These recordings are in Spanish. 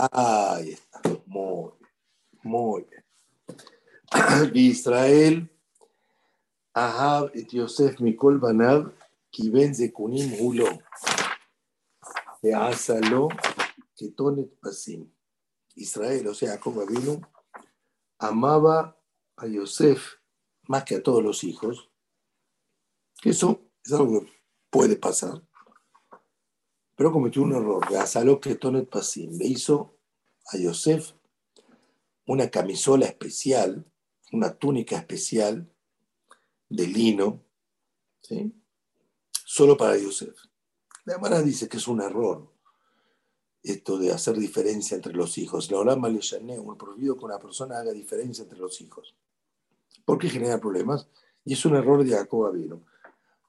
Ahí está. Muy bien. Muy bien. Israel, Ahab et Yosef Mikol Banav, Kiben Zekunim Hulo, de Asalo, Ketonet Pasim. Israel, o sea, como vino, amaba a Yosef más que a todos los hijos. Eso es algo que puede pasar. Pero cometió un error. Asalo Ketonet Pasim. Le hizo a Yosef una camisola especial una túnica especial de lino, ¿sí? solo para Yosef. La hermana dice que es un error esto de hacer diferencia entre los hijos. La Olam un prohibido que una persona haga diferencia entre los hijos. Porque genera problemas y es un error de Jacob vino.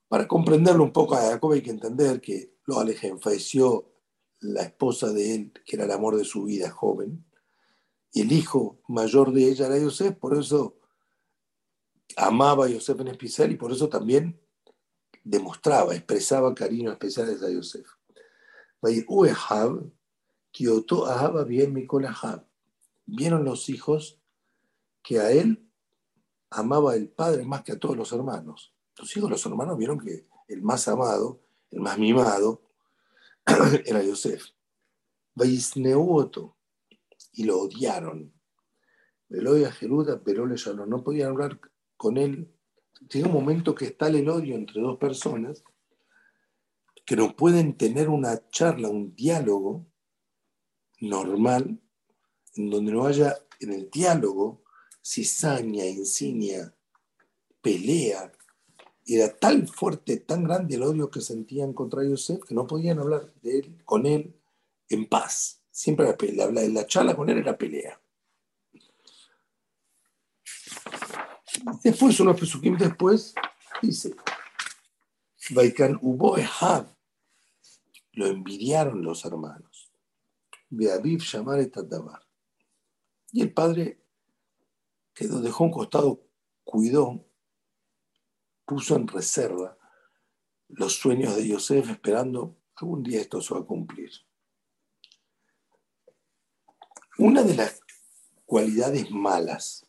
Para comprenderlo un poco a Jacob hay que entender que lo alejen, falleció la esposa de él, que era el amor de su vida, joven, y el hijo mayor de ella era Yosef, por eso amaba a Yosef en especial y por eso también demostraba, expresaba cariño especial a Yosef. Vieron los hijos que a él amaba el padre más que a todos los hermanos. Los hijos los hermanos vieron que el más amado, el más mimado, era Yosef. Y lo odiaron. Veloya Jeruda, pero no podían hablar con él, llega un momento que está el odio entre dos personas que no pueden tener una charla, un diálogo normal, en donde no haya en el diálogo cizaña, insignia, pelea. Era tan fuerte, tan grande el odio que sentían contra Yosef que no podían hablar de él, con él en paz. Siempre la, pelea, la charla con él era pelea. Después, unos después, dice, Vaikan hubo lo envidiaron los hermanos. Beaviv Tadabar. Y el padre quedó, dejó un costado, cuidó, puso en reserva los sueños de Yosef esperando algún día esto se va a cumplir. Una de las cualidades malas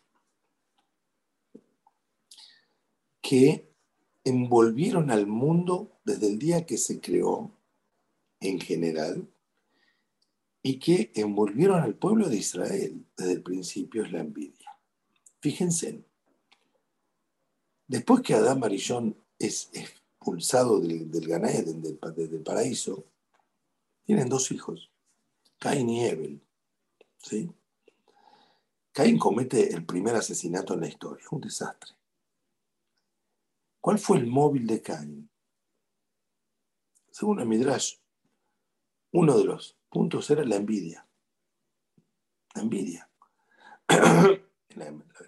que envolvieron al mundo desde el día que se creó en general y que envolvieron al pueblo de Israel desde el principio es la envidia. Fíjense, después que Adán Marillón es expulsado del, del del, paraíso, tienen dos hijos, Caín y Ebel. ¿sí? Caín comete el primer asesinato en la historia, un desastre. ¿Cuál fue el móvil de Cain? Según el Midrash, uno de los puntos era la envidia. La envidia.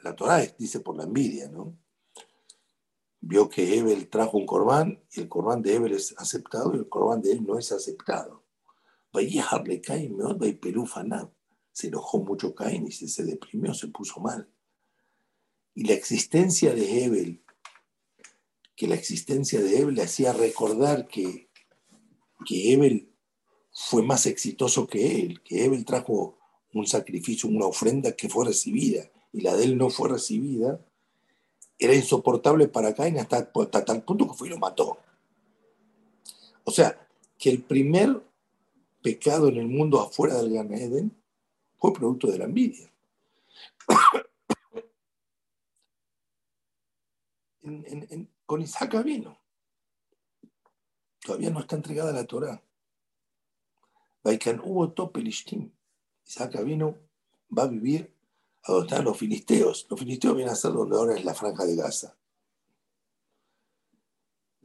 La, Torah dice por la envidia, ¿no? Vio que Ebel trajo un corbán y el corbán de Ebel es aceptado y el corbán de él no es aceptado. Se enojó mucho Cain y se deprimió, se puso mal. Y la existencia de Ebel que la existencia de Ebel le hacía recordar que, que Ebel fue más exitoso que él, que Ebel trajo un sacrificio, una ofrenda que fue recibida y la de él no fue recibida, era insoportable para Caín hasta, tal punto que fue y lo mató. O sea, que el primer pecado en el mundo afuera del Gan Eden fue producto de la envidia. en, con Isaac vino. Todavía no está entregada la Torah. Vaikan hubo topelishtim. Isaac vino, va a vivir a donde están los filisteos. Los filisteos vienen a ser donde ahora es la franja de Gaza.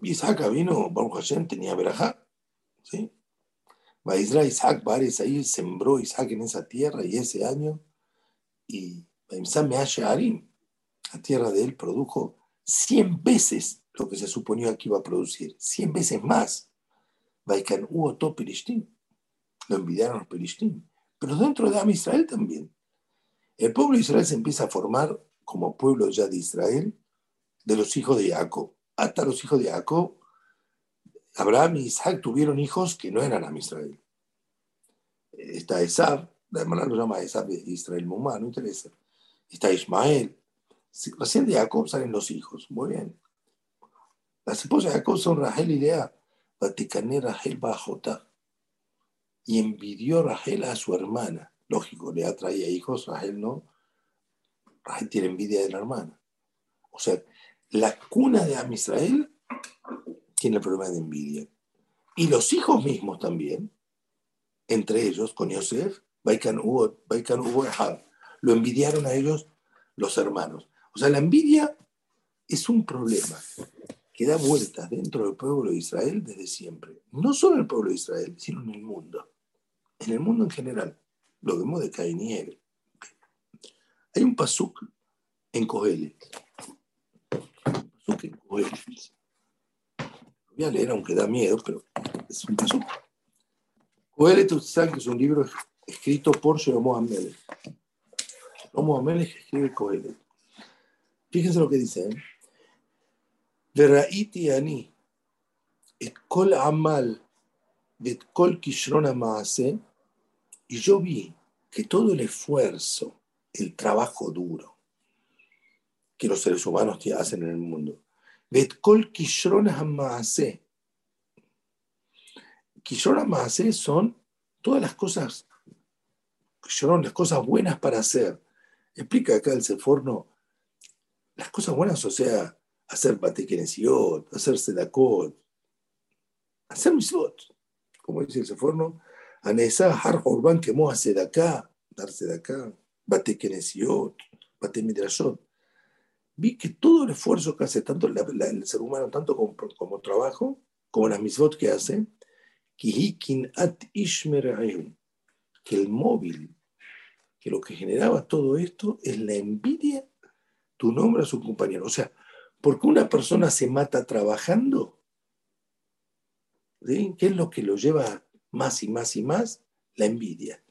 Isaac vino, Baruch Hashem tenía verajá. ¿sí? Baisra Isaac Bares ahí sembró Isaac en esa tierra y ese año. Y Arim, la tierra de él produjo 100 veces lo que se suponía que iba a producir, 100 veces más. Vaikan hubo todo Lo envidiaron los Perishtim. Pero dentro de Am Israel también. El pueblo de Israel se empieza a formar como pueblo ya de Israel de los hijos de Jacob. Hasta los hijos de Jacob, Abraham y Isaac tuvieron hijos que no eran Am Israel. Está Esab, La hermana lo llama Esab de Israel Mumá, no interesa. Está Ismael. Recién de Jacob salen los hijos. Muy bien. Las esposas de Jacob son Rahel y Lea. Vaticané Rahel Bajota. Y envidió Rahel a su hermana. Lógico, Lea traía hijos, Rahel no. Rahel tiene envidia de la hermana. O sea, la cuna de Am Israel tiene el problema de envidia. Y los hijos mismos también, entre ellos, con Yosef, Baikan Hugo, lo envidiaron a ellos los hermanos. O sea, la envidia es un problema que da vueltas dentro del pueblo de Israel desde siempre. No solo en el pueblo de Israel, sino en el mundo. En el mundo en general. Lo vemos de Cain y Hay un pasuk en Cohelet. Pasuk en Cohelet. Lo voy a leer aunque da miedo, pero es un pasuk. Cohelet, ustedes que es un libro escrito por Shlomo Amelech. Shlomo Amelech escribe Cohelet. Fíjense lo que dice. ¿eh? Veraiti ani et kol amal et kol kishrona maase y yo vi que todo el esfuerzo, el trabajo duro que los seres humanos hacen en el mundo, et kol kishrona maase Kishrona maase son todas las cosas, las cosas buenas para hacer. Explica acá el Seforno las cosas buenas, o sea, hacer batekenesiot, hacer sedakot, hacer misot, como dice el Seforno, har orban quemó a sedaká, dar sedaká, batekenesiot, batemidrashot. Vi que todo el esfuerzo que hace tanto el ser humano, tanto como, como trabajo, como las misot que hace, que el móvil, que lo que generaba todo esto es la envidia tu nombre a su compañero. O sea, porque una persona se mata trabajando, ¿qué es lo que lo lleva más y más y más? La envidia.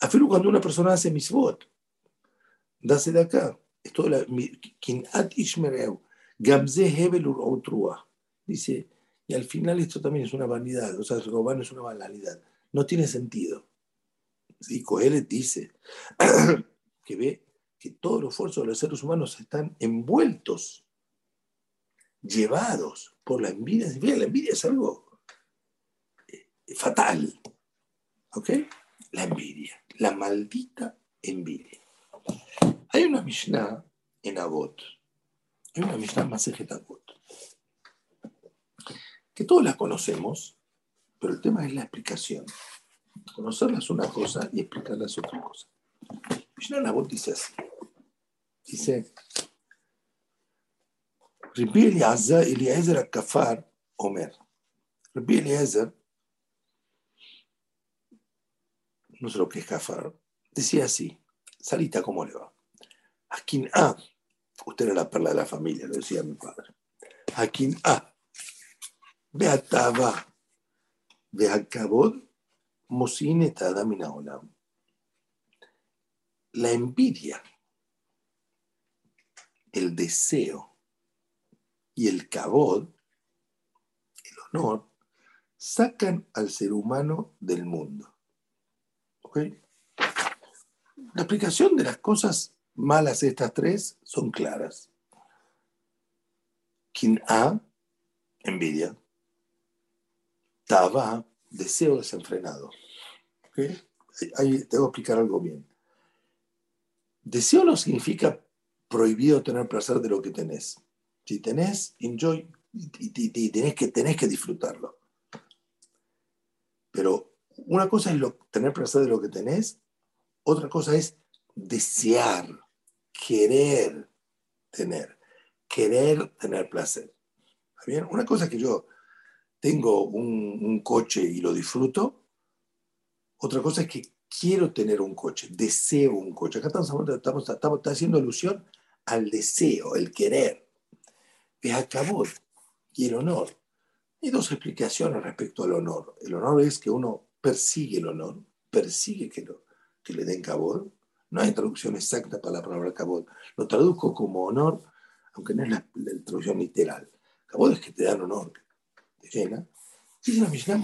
Afirmo cuando una persona hace misbot, dase de acá. Esto la Dice, y al final esto también es una vanidad, o sea, el es una banalidad. No tiene sentido. Y Coelet dice que ve que todos los esfuerzos de los seres humanos están envueltos, llevados por la envidia. La envidia es algo fatal. ¿Ok? La envidia, la maldita envidia. Hay una Mishnah en Agot, hay una Mishnah más Agot, que todos la conocemos, pero el tema es la explicación. Conocerla es una cosa y explicarla es otra cosa. Mishnah Nabot dice así. Dice, Rabbi Eliezer Akafar Omer. Rabbi Eliezer, no sé lo que es Kafar, decía así, Salita, ¿cómo le va? A, usted era la perla de la familia, lo decía mi padre. A, Beataba, Beakabod, Mosine Tadamina Olam. La envidia el deseo y el cabod, el honor, sacan al ser humano del mundo. La explicación de las cosas malas estas tres son claras. Quien A, envidia. Taba, deseo desenfrenado. Ahí tengo que explicar algo bien. Deseo no significa prohibido tener placer de lo que tenés. Si tenés, enjoy y, tenés, que, tenés que disfrutarlo. Pero una cosa es tener placer de lo que tenés, otra cosa es desear, querer tener, querer tener placer. bien? Una cosa es que yo tengo un, un coche y lo disfruto, otra cosa es que quiero tener un coche, deseo un coche. Acá estamos, estamos, estamos, haciendo alusión al deseo, el querer. Es acabó y el honor. Hay dos explicaciones respecto al honor. El honor es que uno persigue el honor, persigue que, lo, que le den cabot. No hay traducción exacta para la palabra cabot. Lo traduzco como honor, aunque no es la, traducción literal. Cabot es que te dan honor, te llena. Dice la Mishnah,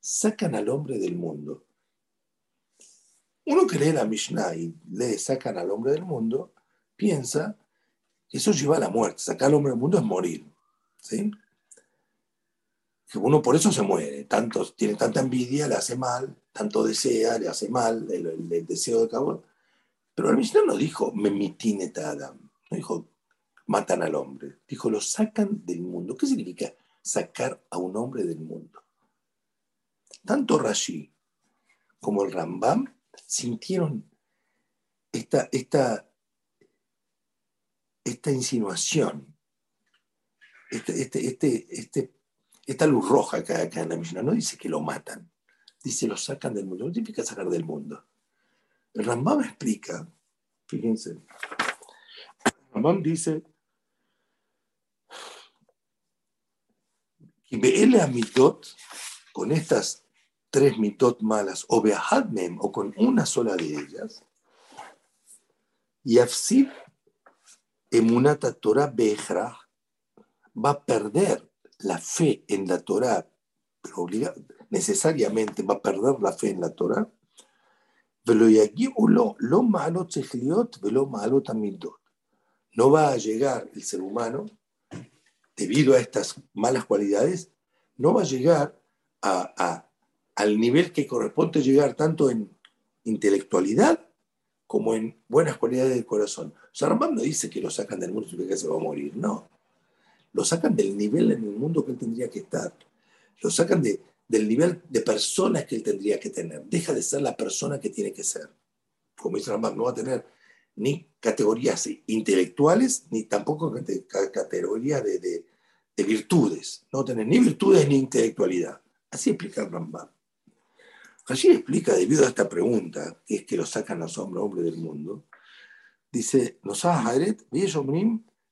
sacan al hombre del mundo. Uno que lee la Mishnah y le sacan al hombre del mundo, piensa que eso lleva a la muerte. Sacar al hombre del mundo es morir. ¿sí? Que uno por eso se muere. Tanto, tiene tanta envidia, le hace mal, tanto desea, le hace mal el, deseo de cabo. Pero el Mishnah no dijo, me mitine Adam. No dijo, matan al hombre. Dijo, lo sacan del mundo. ¿Qué significa sacar a un hombre del mundo? Tanto Rashi como el Rambam sintieron esta, esta, esta insinuación, este, este, este, este, esta luz roja que acá en la Mishnah. No dice que lo matan, dice lo sacan del mundo. No significa sacar del mundo. El Rambam explica, fíjense, el Rambam dice Be'ele Amidot, con estas tres mitot malas, o beahadmem, o con una sola de ellas, Yafsid emunata Torah be'echrah, va a perder la fe en la Torah, pero necesariamente va a perder la fe en la Torah, no va a llegar el ser humano, debido a estas malas cualidades, no va a llegar a al nivel que corresponde llegar tanto en intelectualidad como en buenas cualidades del corazón. O no dice que lo sacan del mundo y que se va a morir, no lo sacan del nivel en el mundo que él tendría que estar, lo sacan de, del nivel de personas que él tendría que tener, deja de ser la persona que tiene que ser. Como dice Rambam, no va a tener ni categorías intelectuales, ni tampoco categorías de, de, virtudes, no va a tener ni virtudes ni intelectualidad. Así explica Rambam. Rashid explica, debido a esta pregunta, que es que lo sacan los hombres, hombres del mundo, dice, nos ha Haret,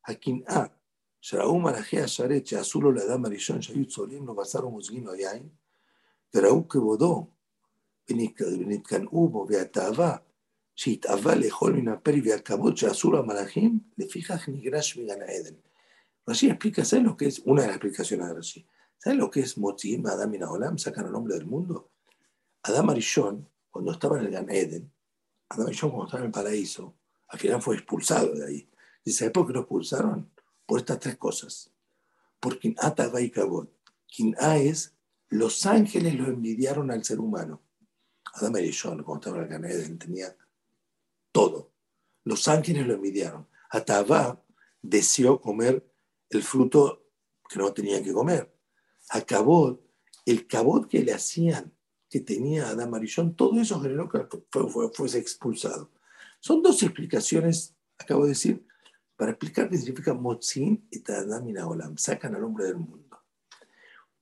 a quien ha שראו מלאכי השרת שעשו לו לאדם הראשון שהיו צולעים לו בשר ומוזגים לו יין, וראו כבודו, ונתקנאו בו, והתאווה שהתאווה לאכול מן הפרי והכבוד שעשו לו המלאכים, לפיכך נגרש מגן העדן. Rashi explica, ¿sabes lo que es? Una de las explicaciones de Rashi. ¿Sabes lo que es Motzim, Adam y Olam? Sacan al hombre del mundo. Adam Arishon, cuando estaba en el Gan Eden, Adam Arishon cuando estaba en el paraíso, al final fue expulsado de ahí. ¿Y sabe por qué lo expulsaron? Por estas tres cosas. Por quien Ata y Kabot. Quien A es, los ángeles lo envidiaron al ser humano. Adam Arishon, cuando estaba en el Eden, tenía todo. Los ángeles lo envidiaron. Atavá deseó comer el fruto que no tenía que comer. A Kabot, el Kabot que le hacían que tenía Adam Marillón, todo eso generó que fuese expulsado. Son dos explicaciones, acabo de decir, para explicar qué significa Motzin y Adam y Olam, sacan al hombre del mundo.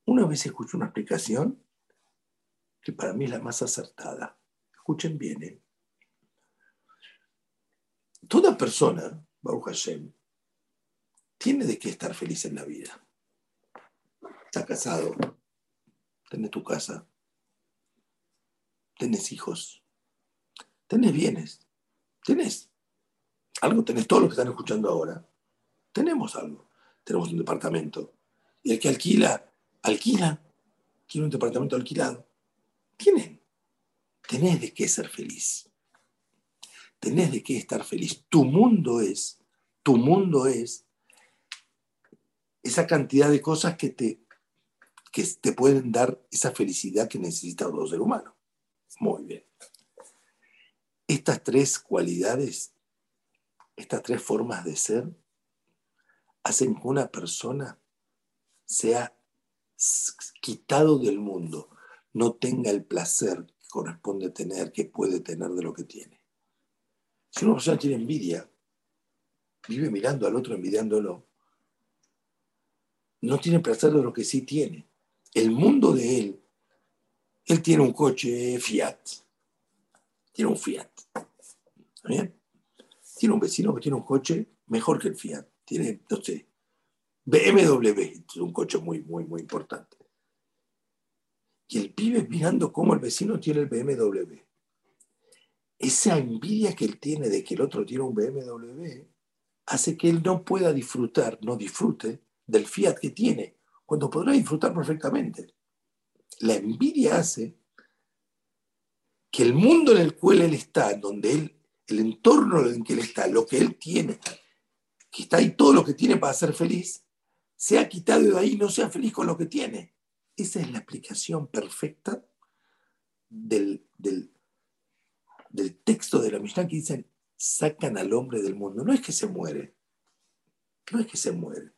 Una vez escuché una explicación que para mí es la más acertada. Escuchen bien. ¿eh? Toda persona, Baruch Hashem, tiene de qué estar feliz en la vida. Está casado, tiene tu casa, tenés hijos, tenés bienes, tenés algo, tenés todo lo que están escuchando ahora. Tenemos algo, tenemos un departamento. Y el que alquila, alquila, tiene un departamento alquilado. Tienen, tenés de qué ser feliz. Tenés de qué estar feliz. Tu mundo es, tu mundo es esa cantidad de cosas que te, que te pueden dar esa felicidad que necesita todo ser humano. Muy bien. Estas tres cualidades, estas tres formas de ser, hacen que una persona sea quitado del mundo, no tenga el placer que corresponde tener, que puede tener de lo que tiene. Si una persona tiene envidia, vive mirando al otro, envidiándolo, no tiene placer de lo que sí tiene. El mundo de él él tiene un coche Fiat. Tiene un Fiat. ¿Está bien? Tiene un vecino que tiene un coche mejor que el Fiat. Tiene, no sé, BMW. Es un coche muy, muy, muy importante. Y el pibe mirando cómo el vecino tiene el BMW. Esa envidia que él tiene de que el otro tiene un BMW hace que él no pueda disfrutar, no disfrute del Fiat que tiene, cuando podrá disfrutar perfectamente la envidia hace que el mundo en el cual él está, donde él, el entorno en que él está, lo que él tiene, que está ahí todo lo que tiene para ser feliz, se ha quitado de ahí no sea feliz con lo que tiene. Esa es la aplicación perfecta del, del, texto de la Mishnah que dicen, sacan al hombre del mundo. No es que se muere, no es que se muere.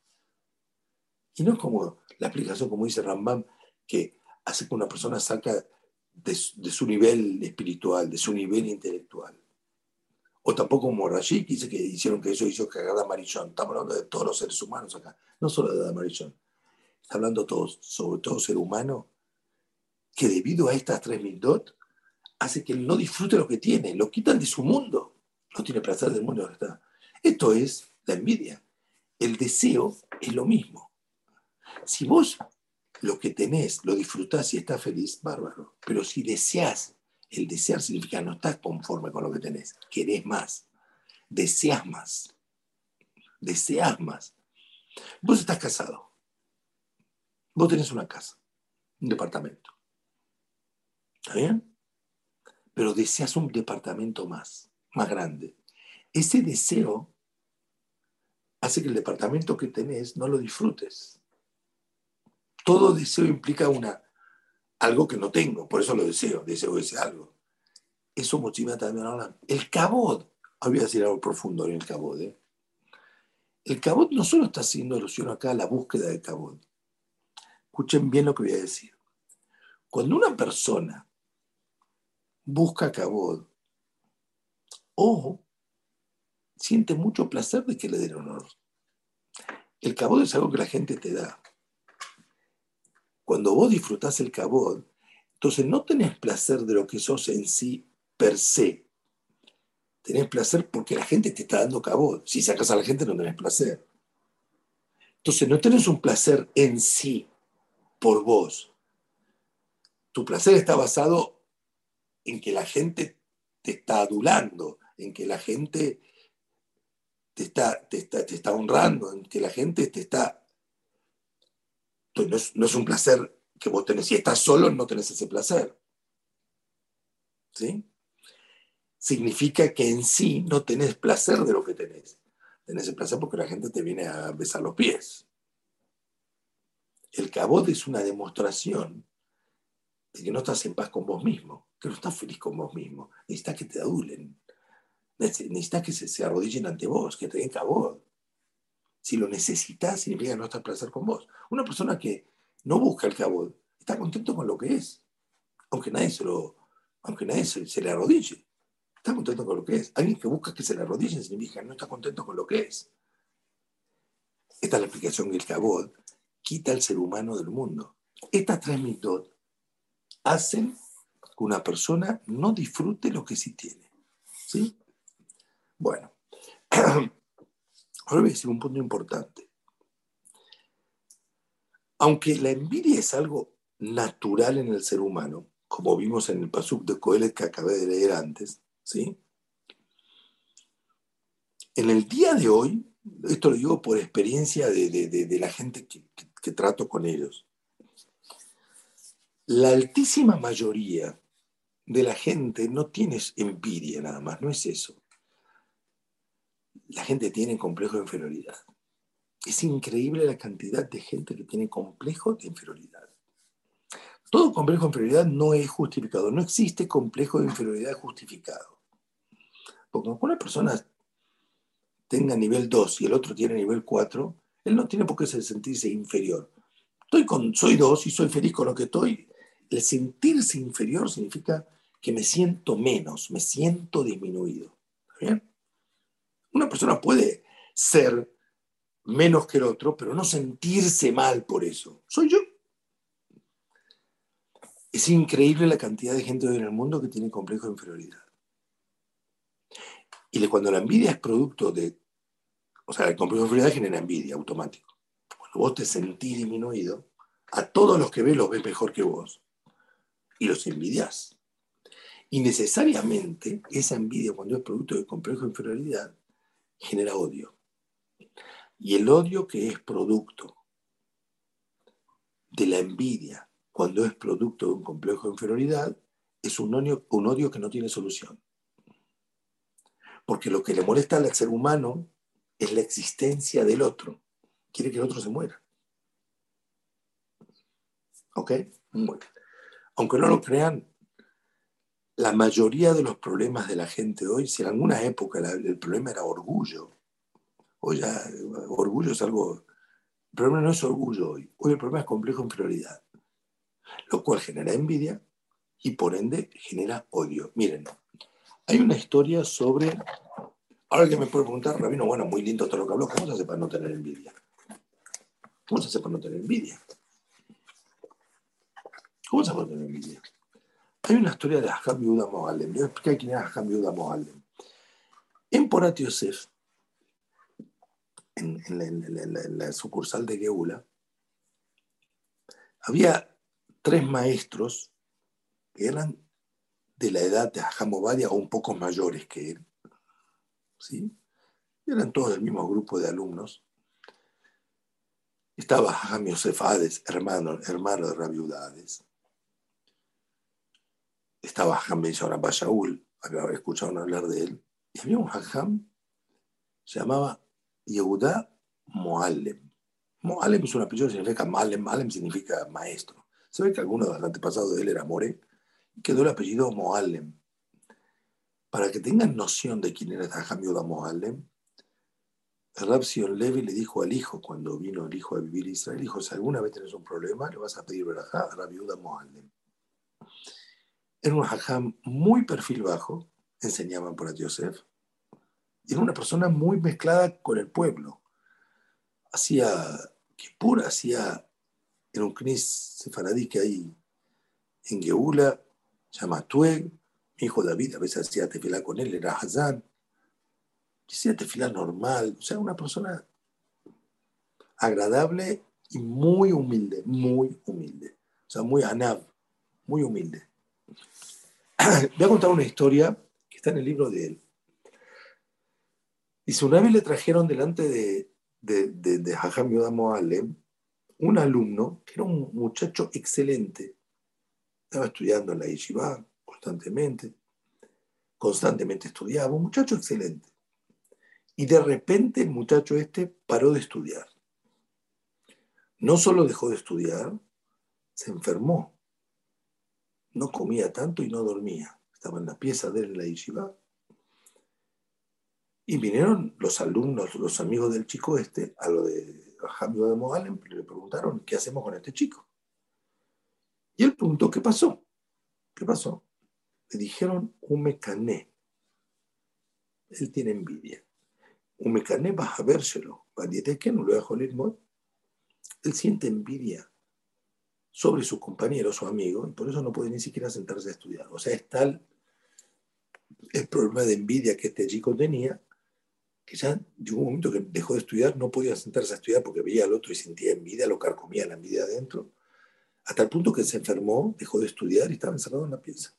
Y no es como la aplicación, como dice Rambam, que hace que una persona saca de, su nivel espiritual, de su nivel intelectual. O tampoco como Rashid, que dice que hicieron que eso hizo a Marichón. Estamos hablando de todos los seres humanos acá, no solo de Marichón. Está hablando todos, sobre todo ser humano, que debido a estas tres dot hace que él no disfrute lo que tiene, lo quitan de su mundo. No tiene placer del mundo está. Esto es la envidia. El deseo es lo mismo. Si vos lo que tenés lo disfrutás y estás feliz, bárbaro. Pero si deseas, el desear significa no estás conforme con lo que tenés, querés más, deseas más, deseas más. Vos estás casado, vos tenés una casa, un departamento. ¿Está bien? Pero deseas un departamento más, más grande. Ese deseo hace que el departamento que tenés no lo disfrutes todo deseo implica una, algo que no tengo, por eso lo deseo, deseo ese algo. Eso motiva también ahora. El cabot, voy a decir algo profundo en el cabot. ¿eh? El cabot no solo está haciendo alusión acá a la búsqueda del cabot. Escuchen bien lo que voy a decir. Cuando una persona busca cabot o siente mucho placer de que le den honor, el cabot es algo que la gente te da. Cuando vos disfrutás el cabot, entonces no tenés placer de lo que sos en sí per se. Tenés placer porque la gente te está dando cabot. Si sacas a la gente no tenés placer. Entonces no tenés un placer en sí por vos. Tu placer está basado en que la gente te está adulando, en que la gente te está, te está, te está honrando, en que la gente te está entonces no es, un placer que vos tenés. Si estás solo, no tenés ese placer. ¿Sí? Significa que en sí no tenés placer de lo que tenés. Tenés el placer porque la gente te viene a besar los pies. El cabot es una demostración de que no estás en paz con vos mismo, que no estás feliz con vos mismo. Necesitas que te adulen. Necesitas que se, arrodillen ante vos, que te den cabot. Si lo necesitas, significa no estar placer con vos. Una persona que no busca el cabot está contento con lo que es, aunque nadie se lo, aunque nadie se, le arrodille. Está contento con lo que es. Alguien que busca que se le arrodille significa no está contento con lo que es. Esta es la explicación que el cabot quita al ser humano del mundo. Estas tres mitos hacen que una persona no disfrute lo que sí tiene. ¿Sí? Bueno. Ahora voy a decir un punto importante. Aunque la envidia es algo natural en el ser humano, como vimos en el pasuk de Coelet que acabé de leer antes, ¿sí? En el día de hoy, esto lo digo por experiencia de, la gente que trato con ellos, la altísima mayoría de la gente no tiene envidia nada más, no es eso la gente tiene complejo de inferioridad. Es increíble la cantidad de gente que tiene complejo de inferioridad. Todo complejo de inferioridad no es justificado. No existe complejo de inferioridad justificado. Porque cuando una persona tenga nivel 2 y el otro tiene nivel 4, él no tiene por qué sentirse inferior. Estoy con, soy 2 y soy feliz con lo que estoy. El sentirse inferior significa que me siento menos, me siento disminuido. ¿Está bien? Una persona puede ser menos que el otro, pero no sentirse mal por eso. Soy yo. Es increíble la cantidad de gente hoy en el mundo que tiene complejo de inferioridad. Y cuando la envidia es producto de, o sea, el complejo de inferioridad genera envidia automático. Cuando vos te sentís disminuido, a todos los que ves los ves mejor que vos y los envidias. Y necesariamente esa envidia, cuando es producto de complejo de inferioridad, genera odio. Y el odio que es producto de la envidia, cuando es producto de un complejo de inferioridad, es un odio, un odio que no tiene solución. Porque lo que le molesta al ser humano es la existencia del otro. Quiere que el otro se muera. ¿Ok? Aunque no lo crean, la mayoría de los problemas de la gente hoy, si en alguna época el problema era orgullo, hoy ya orgullo es algo, el problema no es orgullo hoy, hoy el problema es complejo en prioridad, lo cual genera envidia y por ende genera odio. Miren, hay una historia sobre, ahora que me puede preguntar, Rabino, bueno, muy lindo todo lo que habló, ¿cómo se hace para no tener envidia? ¿Cómo se hace para no tener envidia? ¿Cómo se hace para no tener envidia? Hay una historia de Aham Yehuda Mohalem. Yo expliqué quién es Aham Yehuda Mohalem. En Porat Yosef, en, la, sucursal de Geula, había tres maestros que eran de la edad de Aham Obadia o un poco mayores que él. ¿sí? Eran todos del mismo grupo de alumnos. Estaba Aham Yosef Hades, hermano, hermano de Rabbi Hades estaba Hajam Ben Rabba Shaul, había escuchado hablar de él, y había un Hajam, se llamaba Yehuda Moalem. Moalem es un apellido que significa Malem, Malem significa maestro. Se ve que alguno de los antepasados de él era More, y quedó el apellido Moalem. Para que tengan noción de quién era Hajam Yehuda Moalem, el Rab Sion Levi le dijo al hijo, cuando vino el hijo a vivir Israel, dijo, si alguna vez tienes un problema, le vas a pedir verajá a Rab Yehuda Moalem. Era un hajam muy perfil bajo, enseñaban por Yosef, y era una persona muy mezclada con el pueblo. Hacía Kippur, hacía, era un knis sefaradí que hay en Geula, se llama Tueg, mi hijo David a veces hacía tefilá con él, era Hazán, hacía tefilá normal, o sea, una persona agradable y muy humilde, muy humilde, o sea, muy anab, muy humilde. Voy a contar una historia que está en el libro de él. Dice, una vez le trajeron delante de, de, de, de un alumno que era un muchacho excelente. Estaba estudiando en la yeshiva constantemente, constantemente estudiaba, un muchacho excelente. Y de repente el muchacho este paró de estudiar. No solo dejó de estudiar, se enfermó no comía tanto y no dormía. Estaba en la pieza de la yeshiva. Y vinieron los alumnos, los amigos del chico este, a lo de Jamio de le preguntaron, ¿qué hacemos con este chico? Y él preguntó, ¿qué pasó? ¿Qué pasó? Le dijeron, un mecané. Él tiene envidia. Un mecané va a vérselo. Él siente envidia sobre su compañero, su amigo, y por eso no puede ni siquiera sentarse a estudiar. O sea, es tal el problema de envidia que este chico tenía, que ya llegó un momento que dejó de estudiar, no podía sentarse a estudiar porque veía al otro y sentía envidia, lo carcomía la envidia adentro, hasta el punto que se enfermó, dejó de estudiar y estaba encerrado en la pieza.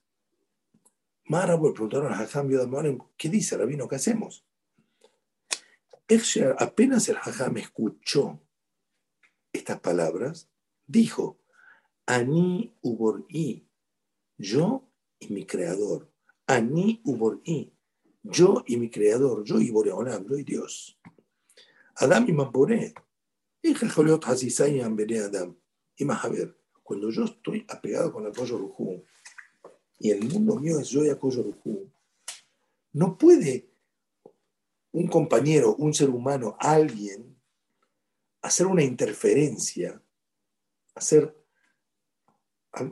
Mara, pues, preguntaron a Hajam ¿qué dice Rabino? ¿Qué hacemos? Apenas el Hajam escuchó estas palabras, dijo, Ani Ubor'i, yo y mi creador. Ani Ubor'i, yo y mi creador, yo y Boreolam, yo y Dios. Adam y Mamboré. Adam. Y más a ver, cuando yo estoy apegado con pollo rujú y el mundo mío es yo y apoyo rujú, no puede un compañero, un ser humano, alguien, hacer una interferencia, hacer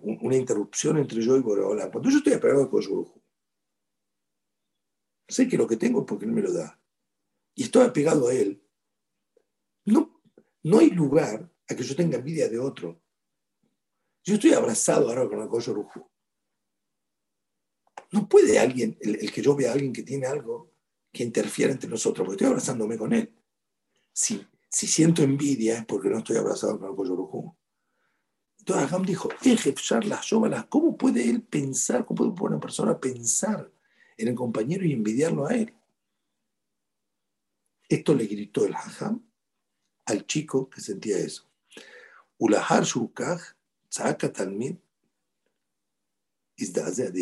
una interrupción entre yo y Boreolam. Cuando yo estoy apegado al Kosh sé que lo que tengo es porque Él me lo da. Y estoy apegado a Él. No, no hay lugar a que yo tenga envidia de otro. Yo estoy abrazado ahora con el Kosh No puede alguien, el, que yo vea a alguien que tiene algo que interfiera entre nosotros, porque estoy abrazándome con Él. Si, si siento envidia es porque no estoy abrazado con el Kosh entonces Agam dijo, ¿cómo puede él pensar, cómo puede una persona pensar en el compañero y envidiarlo a él? Esto le gritó el Hajam al chico que sentía eso. Ulahar Shukaj, Talmid,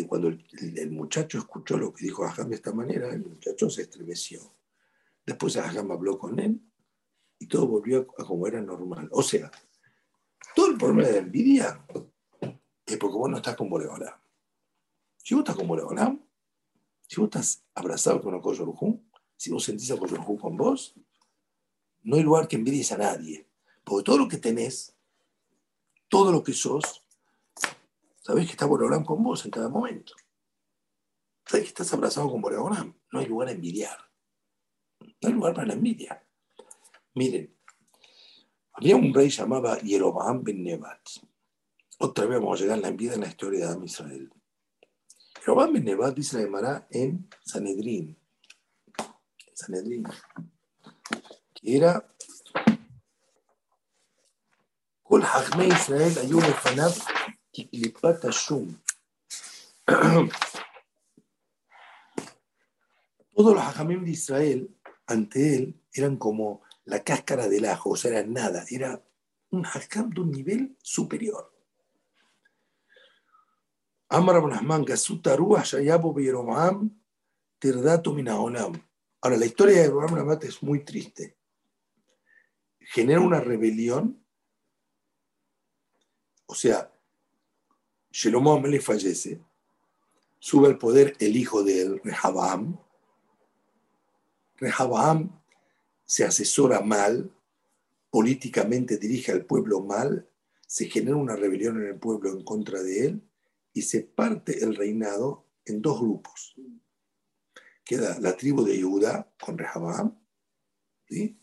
Cuando el, muchacho escuchó lo que dijo Aham de esta manera, el muchacho se estremeció. Después Aham habló con él y todo volvió a como era normal. O sea, todo el problema de la envidia es porque vos no estás con Boreolam. Si vos estás con Boreolam, si vos estás abrazado con el si vos sentís a Koyorjú con vos, no hay lugar que envidies a nadie. Porque todo lo que tenés, todo lo que sos, sabés que está Boreolam con vos en cada momento. Sabés que estás abrazado con Boreolam. No hay lugar a envidiar. No hay lugar para la envidia. Miren, había un rey llamado Jeroboam ben Nebat. Otra vez vamos a llegar a la envidia en la historia de Adam Israel. Jeroboam ben Nebat dice la Gemara en Sanedrín. Sanedrín. Que era Kol Hachme Israel Ayun Efanav Kiklipat Ashum. Todos los Hajamim de Israel ante él eran como la cáscara del ajo, o sea, era nada, era un hakam de un nivel superior. Amar Abnahman, Gasutaruah, Shayabu Yeromam, Tirdatu Minaonam. Ahora, la historia de Yeromam es muy triste. Genera una rebelión, o sea, Shelomo le fallece, sube al poder el hijo de él, Rehabam. Rehabam se asesora mal, políticamente dirige al pueblo mal, se genera una rebelión en el pueblo en contra de él y se parte el reinado en dos grupos. Queda la tribu de Judá con Rehabam, ¿sí?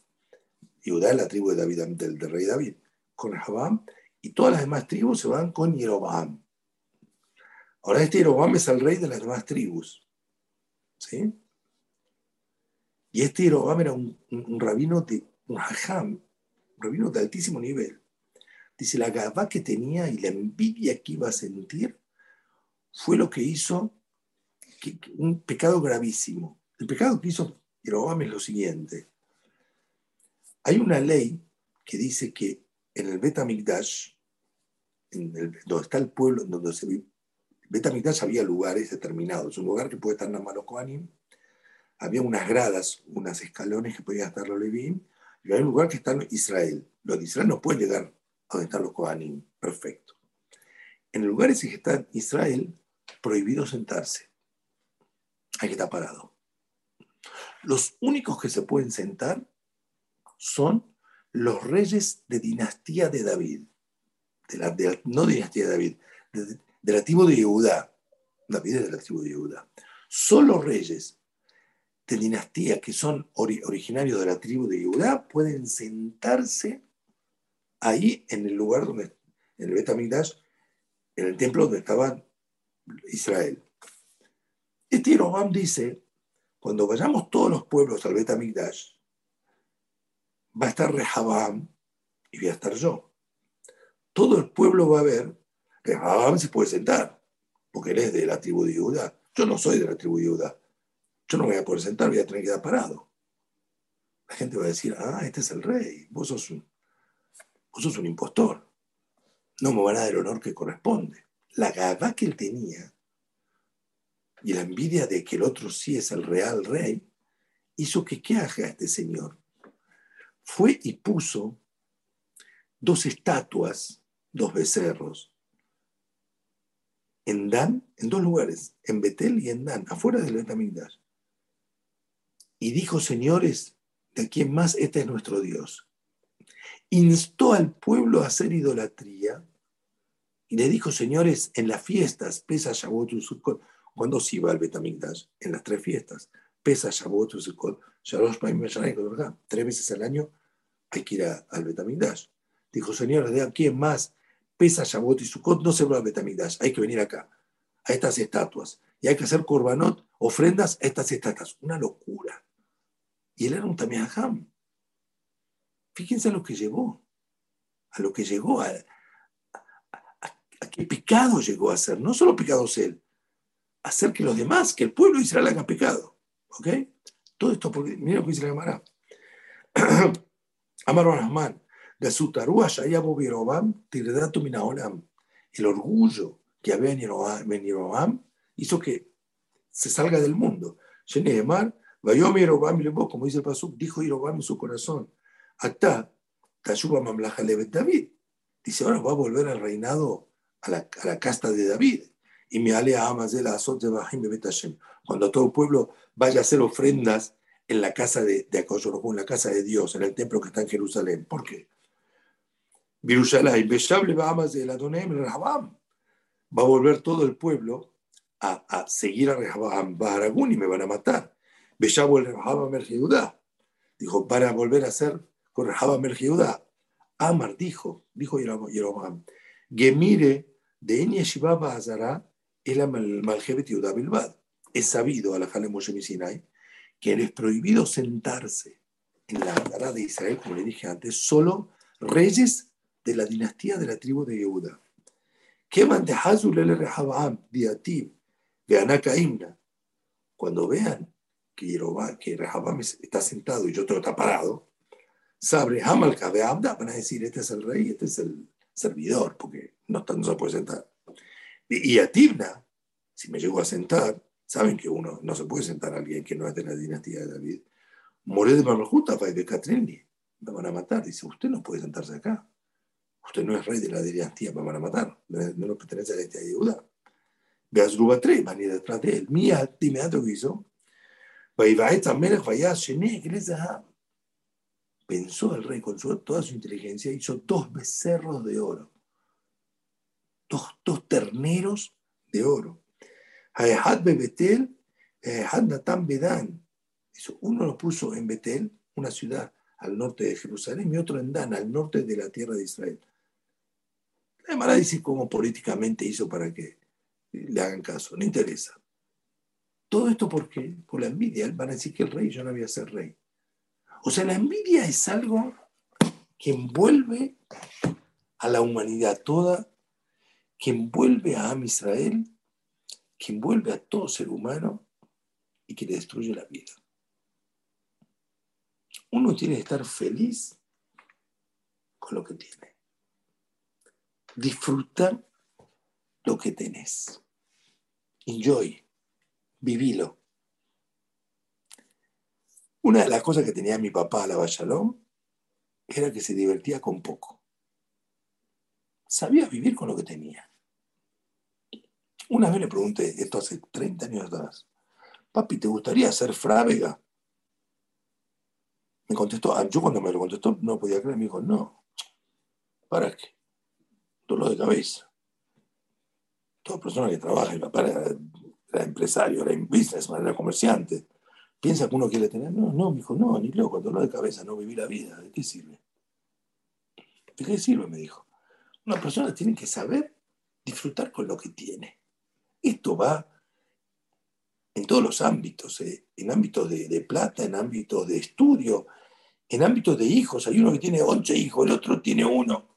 Judá es la tribu de David, del, rey David, con Rehabam, y todas las demás tribus se van con Jeroboam. Ahora este Jeroboam es el rey de las demás tribus. ¿Sí? Y este Yerobam era un, rabino de un hajam, rabino de altísimo nivel. Dice, la gabá que tenía y la envidia que iba a sentir fue lo que hizo un pecado gravísimo. El pecado que hizo Yerobam es lo siguiente. Hay una ley que dice que en el Betamigdash, en donde está el pueblo, donde se vive, había lugares determinados. Un lugar que puede estar en Amalokoanim, había unas gradas, unos escalones que podían estar los Levim, y hay un lugar que está Israel. Los de Israel no pueden llegar a donde están los Kohanim. Perfecto. En el lugar ese que está Israel, prohibido sentarse. Hay que estar parado. Los únicos que se pueden sentar son los reyes de dinastía de David. De la, no de dinastía de David, de, la tribu de Yehudá. David es de la tribu de Yehudá. Solo reyes de dinastía que son originarios de la tribu de Judá pueden sentarse ahí en el lugar donde, en el Betamigdash, en el templo donde estaba Israel. Este Yerobam dice, cuando vayamos todos los pueblos al Betamigdash, va a estar Rehabam y voy a estar yo. Todo el pueblo va a ver, Rehabam se puede sentar, porque él es de la tribu de Judá. Yo no soy de la tribu de Judá yo no voy a poder sentar, voy a tener que quedar parado. La gente va a decir, ah, este es el rey, vos sos un, vos sos un impostor. No me van a dar el honor que corresponde. La gaba que él tenía y la envidia de que el otro sí es el real rey, hizo que qué haga este señor. Fue y puso dos estatuas, dos becerros, en Dan, en dos lugares, en Betel y en Dan, afuera del Betamigdash y dijo, señores, de quién más este es nuestro Dios. Instó al pueblo a hacer idolatría y le dijo, señores, en las fiestas, pesa Shavuot Sukkot, cuando se iba al Betamigdash? En las tres fiestas, pesa Shavuot Sukkot, tres veces al año hay que ir al Betamigdash. Dijo, señores, ¿de quién más pesa Shavuot y Sukkot? No se va al Betamigdash, hay que venir acá, a estas estatuas. Y hay que hacer korbanot, ofrendas a estas estatuas. Una locura. Y él era un Tamiaham. Fíjense a lo que llegó, a lo que llegó, a, qué pecado llegó a ser. No solo pecados él, hacer que los demás, que el pueblo de Israel haga pecado. ¿Ok? Todo esto, porque, mira lo que dice la Gemara. Amar Rahman, el orgullo que había en Yeroham, hizo que se salga del mundo. Yerobam como dice el Pasuk, dijo Yerobam en su corazón, Atá, Tashuba Mamlaja Levet David. Dice, ahora va a volver al reinado, a la, a la casta de David. Y me ale a Amazel Azot de Bahim. Cuando todo el pueblo vaya a hacer ofrendas en la casa de, de en la casa de Dios, en el templo que está en Jerusalén. ¿Por qué? Va a volver todo el pueblo a, a seguir a Rehabam y me van a matar. Dijo, para volver a ser con Rehabam Amar dijo, dijo Yerobam, Gemire de Enya Shibaba Azara el Malhevet Yehuda Bilbad. Es sabido, a la Moshe Sinai, que es prohibido sentarse en la Azara de Israel, como le dije antes, solo reyes de la dinastía de la tribu de Yehuda. Que de Hazul el Rehabam, Diatib, Imna. Cuando vean que, que Rehabam está sentado y otro está parado, Sabre Hamal Abda, van a decir, este es el rey, este es el servidor, porque no, no se puede sentar. Y, a Tibna, si me llego a sentar, saben que uno no se puede sentar a alguien que no es de la dinastía de David. Moré de Marmajuta, de Catrini, me van a matar. Dice, usted no puede sentarse acá. Usted no es rey de la dinastía, me van a matar. No, no pertenece a la dinastía de Judá. Veas Rubatré, van a ir detrás de él. Mía, inmediato que hizo. Pensó el rey con toda su inteligencia, hizo dos becerros de oro, dos, dos terneros de oro. Uno lo puso en Betel, una ciudad al norte de Jerusalén, y otro en Dan, al norte de la tierra de Israel. La Emara dice cómo políticamente hizo para que le hagan caso, no interesa. Todo esto porque por la envidia van a decir que el rey yo no voy a ser rey. O sea, la envidia es algo que envuelve a la humanidad toda, que envuelve a Am Israel, que envuelve a todo ser humano y que le destruye la vida. Uno tiene que estar feliz con lo que tiene. Disfruta lo que tenés. Enjoy, vivilo. Una de las cosas que tenía mi papá, la Bayalón, era que se divertía con poco. Sabía vivir con lo que tenía. Una vez le pregunté, esto hace 30 años atrás, papi, ¿te gustaría ser frávega? Me contestó, ah, yo cuando me lo contestó no podía creer, me dijo, no, ¿para qué? Dolor de cabeza. Toda persona que trabaja, papá era, empresario, era businessman, era comerciante piensa que uno quiere tener. No, no, me dijo, no, ni loco, dolor de cabeza, no vivir la vida. ¿De qué sirve? ¿De qué sirve? Me dijo. Una persona tiene que saber disfrutar con lo que tiene. Esto va en todos los ámbitos, ¿eh? en ámbitos de, plata, en ámbitos de estudio, en ámbitos de hijos. Hay uno que tiene ocho hijos, el otro tiene uno.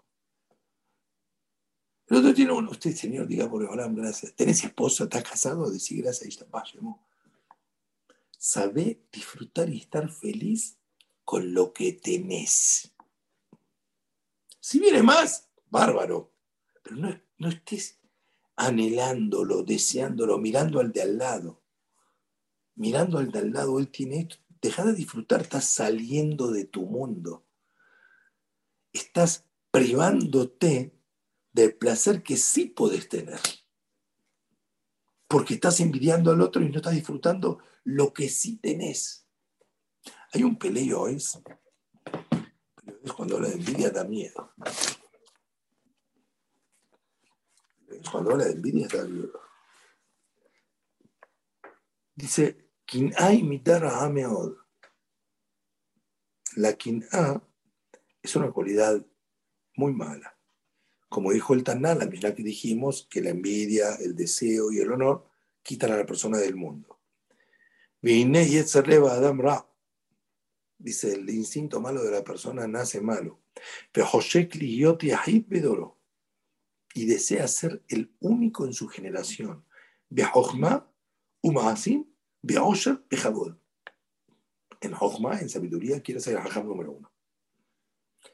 El otro tiene uno. Usted, señor, diga por favor, gracias. ¿Tenés esposa? ¿Estás casado? Decir gracias. Ahí está, Sabe disfrutar y estar feliz con lo que tenés. Si viene más, bárbaro. Pero no, no estés anhelándolo, deseándolo, mirando al de al lado. Mirando al de al lado, él tiene esto. Deja de disfrutar, estás saliendo de tu mundo. Estás privándote del placer que sí puedes tener. Porque estás envidiando al otro y no estás disfrutando lo que sí tenés. Hay un peleo, es, es cuando la envidia da miedo. Es cuando la envidia da miedo. Dice, hay mitara ameod. La quin'a es una cualidad muy mala. Como dijo el Taná, la misma que dijimos, que la envidia, el deseo y el honor quitan a la persona del mundo. Dice, el instinto malo de la persona nace malo. Y desea ser el único en su generación. En Jochma, en sabiduría, quiere ser el Hajam número uno.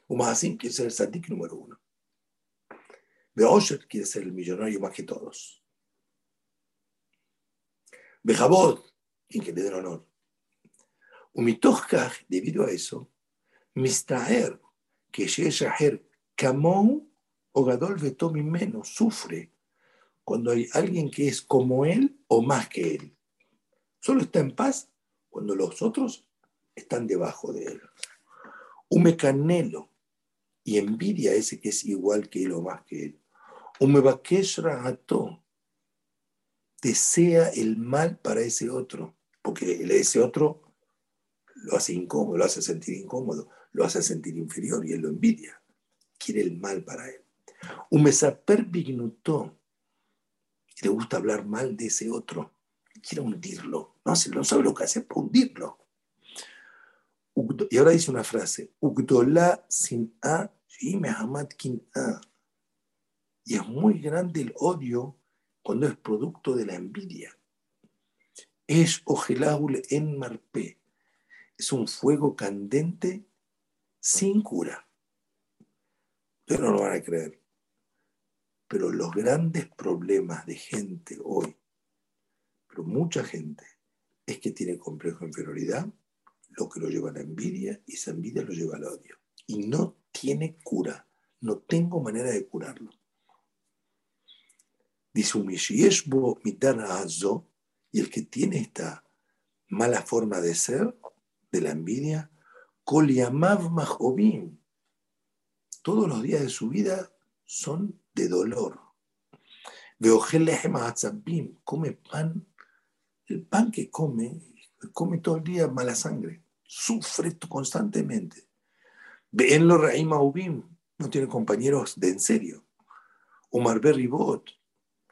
Umahasim quiere ser el Sadik número uno. Beosher quiere ser el millonario más que todos. Bejabot, quien que le den honor. Umitochkach, debido a eso, Mistaer, que Sheshaher Kamon o Gadol Vetomi menos, sufre cuando hay alguien que es como él o más que él. Solo está en paz cuando los otros están debajo de él. Un mecanelo y envidia ese que es igual que él o más que él. Un mebakesh desea el mal para ese otro, porque ese otro lo hace incómodo, lo hace sentir incómodo, lo hace sentir inferior y él lo envidia. Quiere el mal para él. Un mesaper bignutó le gusta hablar mal de ese otro, quiere hundirlo, no, no sabe lo que hace para hundirlo. Y ahora dice una frase, Ugdola sin A, kin A. Y es muy grande el odio cuando es producto de la envidia. Es ojelaul en marpe. Es un fuego candente sin cura. Ustedes no lo van a creer. Pero los grandes problemas de gente hoy, pero mucha gente, es que tiene complejo de inferioridad, lo que lo lleva a la envidia y esa envidia lo lleva al odio. Y no tiene cura, no tengo manera de curarlo. Dice y el que tiene esta mala forma de ser, de la envidia, todos los días de su vida son de dolor. Come pan, el pan que come, come todo el día mala sangre, sufre constantemente. En lo Raima no tiene compañeros de en serio. Omar Berribot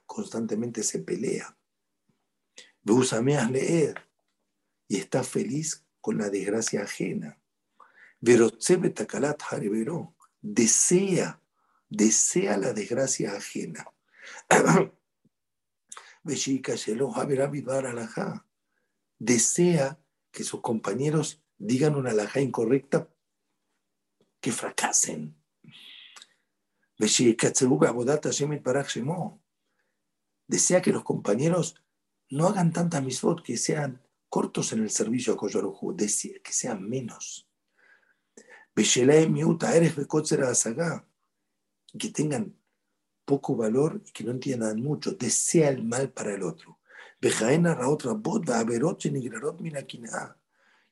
constantemente se pelea. Beusameas leer y está feliz con la desgracia ajena. Verotzebe Takalat desea desea la desgracia ajena. desea que sus compañeros digan una alajá incorrecta, que fracasen. Desea que los compañeros no hagan tantas misbot, que sean cortos en el servicio a Koyorohu, desea que sean menos que tengan poco valor y que no entiendan mucho, desea el mal para el otro.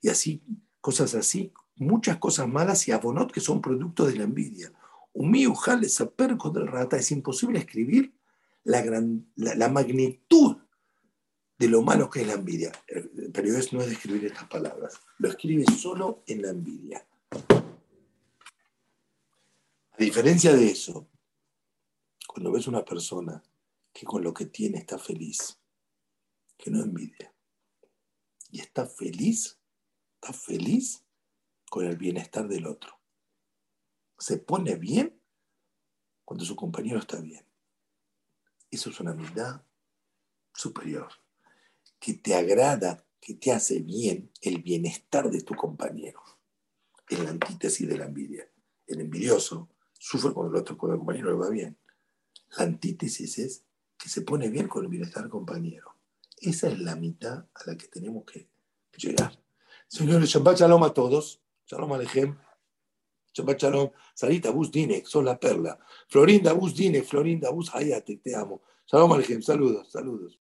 Y así, cosas así, muchas cosas malas y abonot que son producto de la envidia. del rata es imposible escribir la, gran, la, magnitud de lo malo que es la envidia. El periodista no es de escribir estas palabras, lo escribe solo en la envidia. A diferencia de eso, cuando ves una persona que con lo que tiene está feliz, que no envidia, y está feliz, está feliz con el bienestar del otro. Se pone bien cuando su compañero está bien. Eso es una amistad superior, que te agrada, que te hace bien el bienestar de tu compañero. Es la antítesis de la envidia. El envidioso sufre con el otro, compañero le va bien. La antítesis es que se pone bien con el bienestar compañero. Esa es la mitad a la que tenemos que llegar. Señores, Shabbat Shalom a todos. Shalom Alejem. Shabbat Shalom. Sarita Bus Dine, son la perla. Florinda Bus Dine, Florinda Bus Hayate, te amo. Shalom Alejem, saludos, saludos.